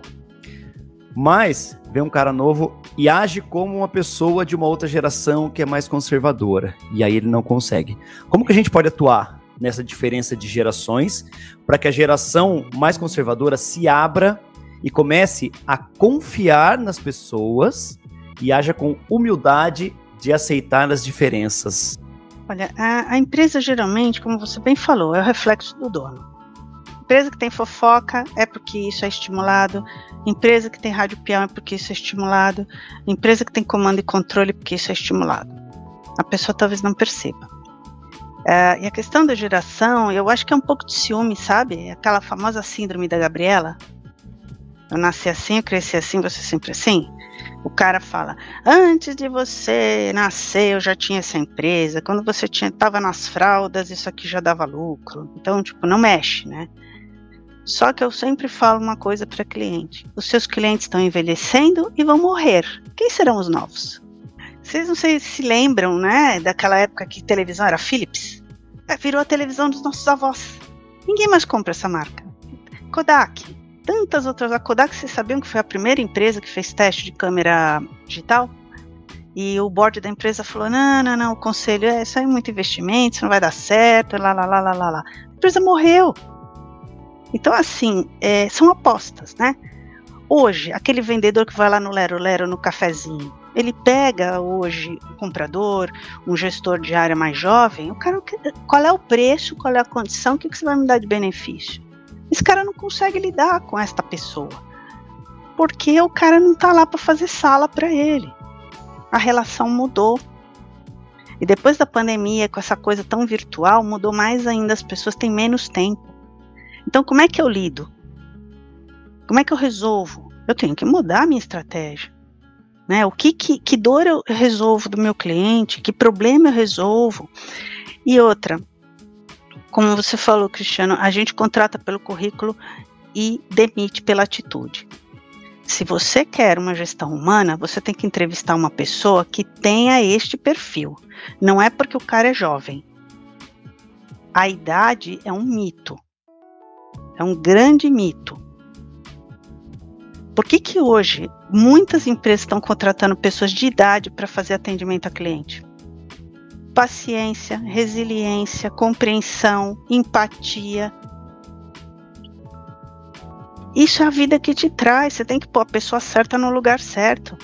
[SPEAKER 4] Mas vem um cara novo e age como uma pessoa de uma outra geração que é mais conservadora. E aí ele não consegue. Como que a gente pode atuar nessa diferença de gerações para que a geração mais conservadora se abra e comece a confiar nas pessoas e haja com humildade de aceitar as diferenças.
[SPEAKER 2] Olha, a, a, empresa geralmente, como você bem falou, é o reflexo do dono. Empresa que tem fofoca é porque isso é estimulado. Empresa que tem rádio peão é porque isso é estimulado. Empresa que tem comando e controle é porque isso é estimulado. A pessoa talvez não perceba. É, e a questão da geração, eu acho que é um pouco de ciúme, sabe? Aquela famosa síndrome da Gabriela, eu nasci assim, eu cresci assim, você sempre assim? O cara fala: antes de você nascer, eu já tinha essa empresa. Quando você tinha, tava nas fraldas, isso aqui já dava lucro. Então, tipo, não mexe, né? Só que eu sempre falo uma coisa para cliente: os seus clientes estão envelhecendo e vão morrer. Quem serão os novos? Vocês não sei se lembram, né, daquela época que televisão era Philips? Virou a televisão dos nossos avós. Ninguém mais compra essa marca. Kodak, tantas outras. A Kodak, vocês sabiam que foi a primeira empresa que fez teste de câmera digital? E o board da empresa falou: não, não, não, o conselho é isso aí é muito investimento, isso não vai dar certo, lá, lá, lá, lá, lá, lá. A empresa morreu. Então, assim, é, são apostas, né? Hoje, aquele vendedor que vai lá no Lero Lero no cafezinho, ele pega hoje um comprador, um gestor de área mais jovem, o cara, qual é o preço, qual é a condição, o que, que você vai me dar de benefício? Esse cara não consegue lidar com esta pessoa. Porque o cara não tá lá para fazer sala para ele. A relação mudou. E depois da pandemia, com essa coisa tão virtual, mudou mais ainda. As pessoas têm menos tempo. Então, como é que eu lido? Como é que eu resolvo? Eu tenho que mudar a minha estratégia. Né? O que, que, que dor eu resolvo do meu cliente? Que problema eu resolvo? E outra, como você falou, Cristiano, a gente contrata pelo currículo e demite pela atitude. Se você quer uma gestão humana, você tem que entrevistar uma pessoa que tenha este perfil. Não é porque o cara é jovem. A idade é um mito. É um grande mito. Por que, que hoje muitas empresas estão contratando pessoas de idade para fazer atendimento a cliente? Paciência, resiliência, compreensão, empatia. Isso é a vida que te traz. Você tem que pôr a pessoa certa no lugar certo.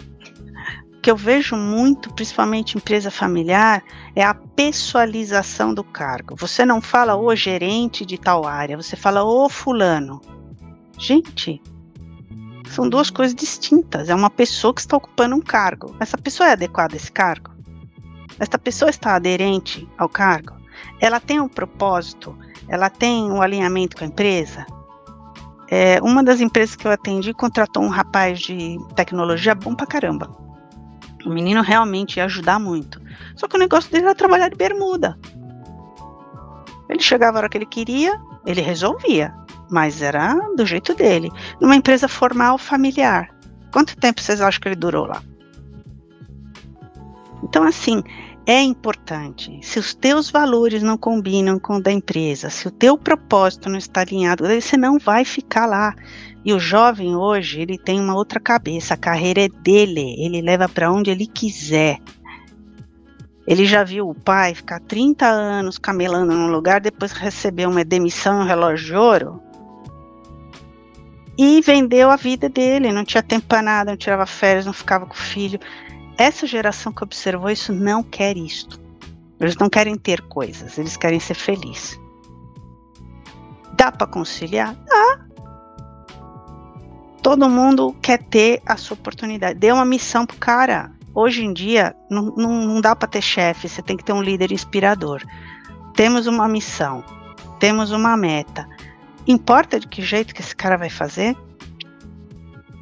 [SPEAKER 2] O que eu vejo muito, principalmente em empresa familiar, é a pessoalização do cargo. Você não fala o gerente de tal área, você fala o fulano. Gente, são duas coisas distintas. É uma pessoa que está ocupando um cargo. Essa pessoa é adequada a esse cargo? Essa pessoa está aderente ao cargo? Ela tem um propósito? Ela tem um alinhamento com a empresa? É, uma das empresas que eu atendi contratou um rapaz de tecnologia bom pra caramba. O menino realmente ia ajudar muito. Só que o negócio dele era trabalhar de bermuda. Ele chegava a hora que ele queria, ele resolvia mas era do jeito dele. Numa empresa formal familiar. Quanto tempo vocês acham que ele durou lá? Então, assim, é importante. Se os teus valores não combinam com o da empresa, se o teu propósito não está alinhado, você não vai ficar lá. E o jovem hoje, ele tem uma outra cabeça, a carreira é dele, ele leva para onde ele quiser. Ele já viu o pai ficar 30 anos camelando num lugar, depois receber uma demissão, um relógio de ouro, e vendeu a vida dele, não tinha tempo para nada, não tirava férias, não ficava com o filho. Essa geração que observou isso não quer isto. Eles não querem ter coisas, eles querem ser felizes. Dá para conciliar? Dá. Todo mundo quer ter a sua oportunidade. Dê uma missão pro cara. Hoje em dia, não, não, não dá para ter chefe, você tem que ter um líder inspirador. Temos uma missão, temos uma meta Importa de que jeito que esse cara vai fazer?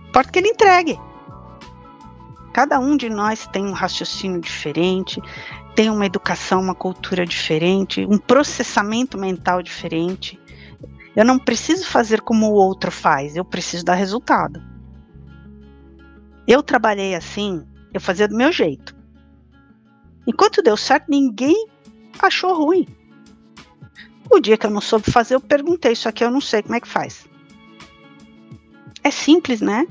[SPEAKER 2] Importa que ele entregue. Cada um de nós tem um raciocínio diferente, tem uma educação, uma cultura diferente, um processamento mental diferente. Eu não preciso fazer como o outro faz, eu preciso dar resultado. Eu trabalhei assim, eu fazia do meu jeito. Enquanto deu certo, ninguém achou ruim. O dia que eu não soube fazer, eu perguntei: Isso aqui eu não sei, como é que faz? É simples, né?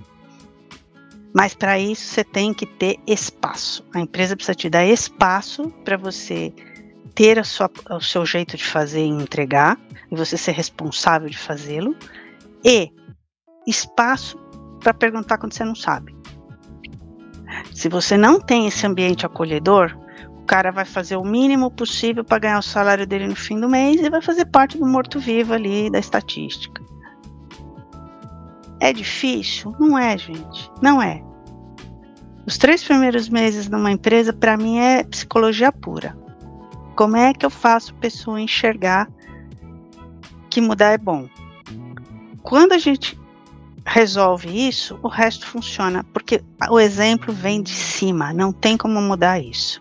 [SPEAKER 2] Mas para isso você tem que ter espaço. A empresa precisa te dar espaço para você ter a sua, o seu jeito de fazer e entregar, e você ser responsável de fazê-lo, e espaço para perguntar quando você não sabe. Se você não tem esse ambiente acolhedor, o cara vai fazer o mínimo possível para ganhar o salário dele no fim do mês e vai fazer parte do morto-vivo ali da estatística. É difícil? Não é, gente. Não é. Os três primeiros meses numa empresa, para mim, é psicologia pura. Como é que eu faço a pessoa enxergar que mudar é bom? Quando a gente resolve isso, o resto funciona, porque o exemplo vem de cima, não tem como mudar isso.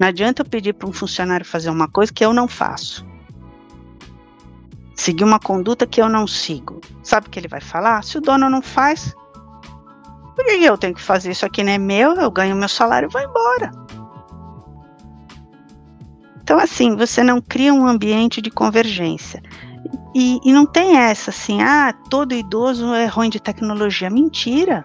[SPEAKER 2] Não adianta eu pedir para um funcionário fazer uma coisa que eu não faço. Seguir uma conduta que eu não sigo. Sabe o que ele vai falar? Se o dono não faz, por que eu tenho que fazer isso aqui não é meu? Eu ganho meu salário e vou embora. Então, assim, você não cria um ambiente de convergência. E, e não tem essa assim, ah, todo idoso é ruim de tecnologia. Mentira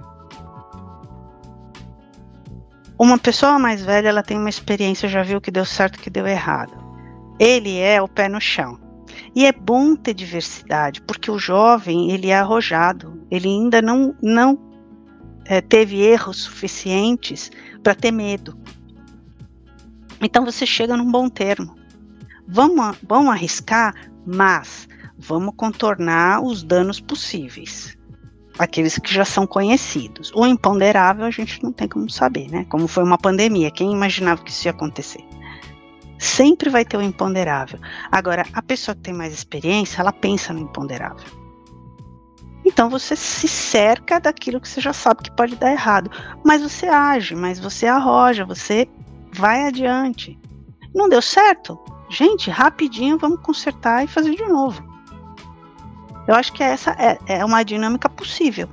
[SPEAKER 2] uma pessoa mais velha, ela tem uma experiência, já viu que deu certo, que deu errado. Ele é o pé no chão. E é bom ter diversidade, porque o jovem, ele é arrojado, ele ainda não, não é, teve erros suficientes para ter medo. Então você chega num bom termo. Vamos, vamos arriscar, mas vamos contornar os danos possíveis aqueles que já são conhecidos. O imponderável a gente não tem como saber, né? Como foi uma pandemia, quem imaginava que isso ia acontecer? Sempre vai ter o imponderável. Agora, a pessoa que tem mais experiência, ela pensa no imponderável. Então você se cerca daquilo que você já sabe que pode dar errado, mas você age, mas você arroja, você vai adiante. Não deu certo? Gente, rapidinho vamos consertar e fazer de novo. Eu acho que essa é, é uma dinâmica possível.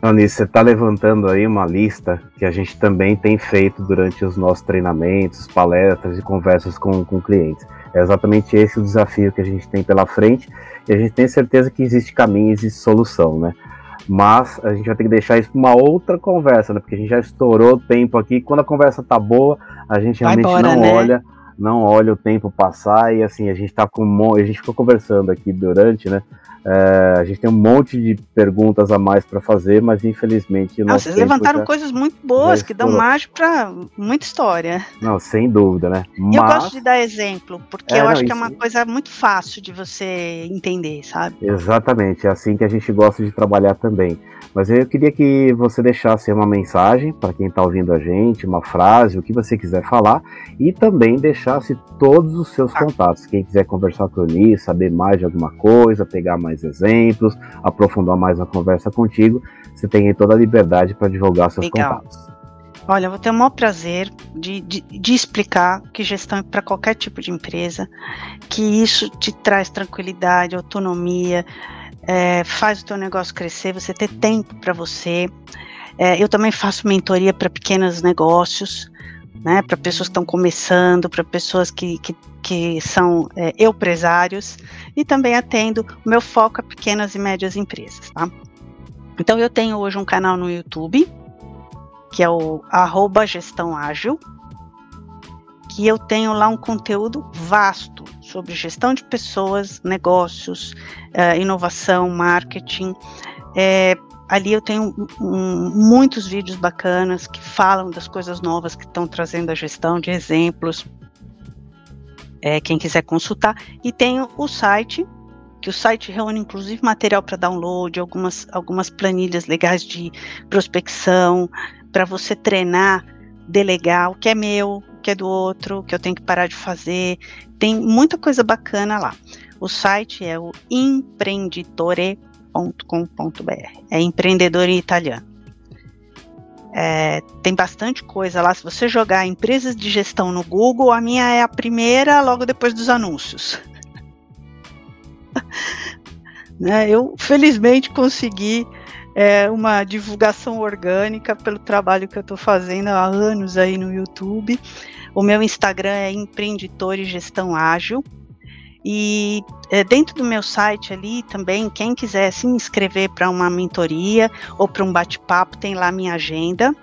[SPEAKER 1] Anice, você está levantando aí uma lista que a gente também tem feito durante os nossos treinamentos, palestras e conversas com, com clientes. É exatamente esse o desafio que a gente tem pela frente e a gente tem certeza que existe caminho, existe solução, né? Mas a gente vai ter que deixar isso para uma outra conversa, né? Porque a gente já estourou o tempo aqui. Quando a conversa tá boa, a gente realmente embora, não né? olha, não olha o tempo passar e assim a gente tá com a gente ficou conversando aqui durante, né? É, a gente tem um monte de perguntas a mais para fazer, mas infelizmente.
[SPEAKER 2] Não, vocês levantaram já, coisas muito boas que dão margem para muita história.
[SPEAKER 1] Não, sem dúvida, né?
[SPEAKER 2] Mas... Eu gosto de dar exemplo, porque é, eu não, acho que é uma coisa muito fácil de você entender, sabe?
[SPEAKER 1] Exatamente, é assim que a gente gosta de trabalhar também. Mas eu queria que você deixasse uma mensagem para quem está ouvindo a gente, uma frase, o que você quiser falar, e também deixasse todos os seus ah. contatos. Quem quiser conversar com o Ni, saber mais de alguma coisa, pegar mais exemplos, aprofundar mais a conversa contigo, você tem toda a liberdade para divulgar seus Legal. contatos.
[SPEAKER 2] Olha, eu vou ter o maior prazer de, de, de explicar que gestão é para qualquer tipo de empresa, que isso te traz tranquilidade, autonomia, é, faz o teu negócio crescer, você ter tempo para você. É, eu também faço mentoria para pequenos negócios, né, para pessoas que estão começando, para pessoas que, que, que são é, empresários, e também atendo, o meu foco é pequenas e médias empresas, tá? Então eu tenho hoje um canal no YouTube, que é o arroba gestão ágil, que eu tenho lá um conteúdo vasto sobre gestão de pessoas, negócios, uh, inovação, marketing. É, ali eu tenho um, muitos vídeos bacanas que falam das coisas novas que estão trazendo a gestão, de exemplos. É, quem quiser consultar. E tenho o site, que o site reúne inclusive material para download, algumas, algumas planilhas legais de prospecção, para você treinar, delegar o que é meu, que é do outro, que eu tenho que parar de fazer. Tem muita coisa bacana lá. O site é o empreenditore.com.br. É empreendedor em italiano. É, tem bastante coisa lá. Se você jogar empresas de gestão no Google, a minha é a primeira logo depois dos anúncios. né, eu felizmente consegui é, uma divulgação orgânica pelo trabalho que eu estou fazendo há anos aí no YouTube. O meu Instagram é Empreendedor e Gestão Ágil. E é, dentro do meu site ali também, quem quiser se inscrever para uma mentoria ou para um bate-papo, tem lá minha agenda.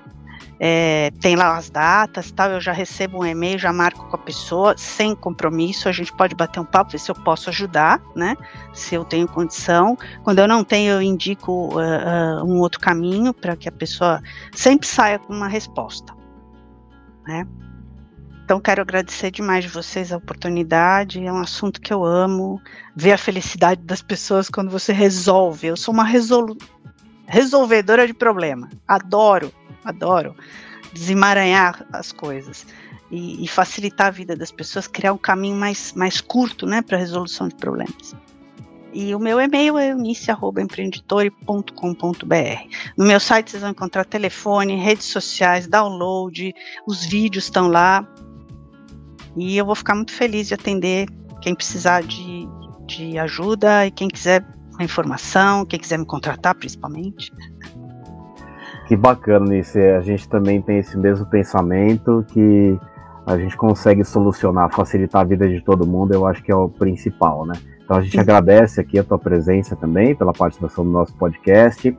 [SPEAKER 2] É, tem lá as datas, tal. Eu já recebo um e-mail, já marco com a pessoa, sem compromisso. A gente pode bater um papo, ver se eu posso ajudar, né? Se eu tenho condição. Quando eu não tenho, eu indico uh, uh, um outro caminho para que a pessoa sempre saia com uma resposta, né? Então, quero agradecer demais de vocês a oportunidade. É um assunto que eu amo. Ver a felicidade das pessoas quando você resolve. Eu sou uma resolu resolvedora de problema. Adoro, adoro desemaranhar as coisas e, e, facilitar a vida das pessoas, criar um caminho mais, mais curto né, para a resolução de problemas. E o meu e-mail é eunice.empreenditore.com.br. No meu site vocês vão encontrar telefone, redes sociais, download, os vídeos estão lá. E eu vou ficar muito feliz de atender quem precisar de, de ajuda e quem quiser informação, quem quiser me contratar, principalmente.
[SPEAKER 1] Que bacana, Nice. A gente também tem esse mesmo pensamento que a gente consegue solucionar, facilitar a vida de todo mundo, eu acho que é o principal, né? Então a gente Sim. agradece aqui a tua presença também, pela participação no nosso podcast.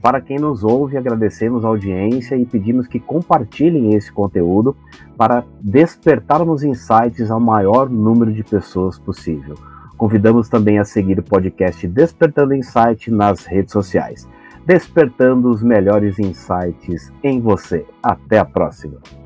[SPEAKER 1] Para quem nos ouve, agradecemos a audiência e pedimos que compartilhem esse conteúdo para despertarmos insights ao maior número de pessoas possível. Convidamos também a seguir o podcast Despertando Insight nas redes sociais, despertando os melhores insights em você. Até a próxima!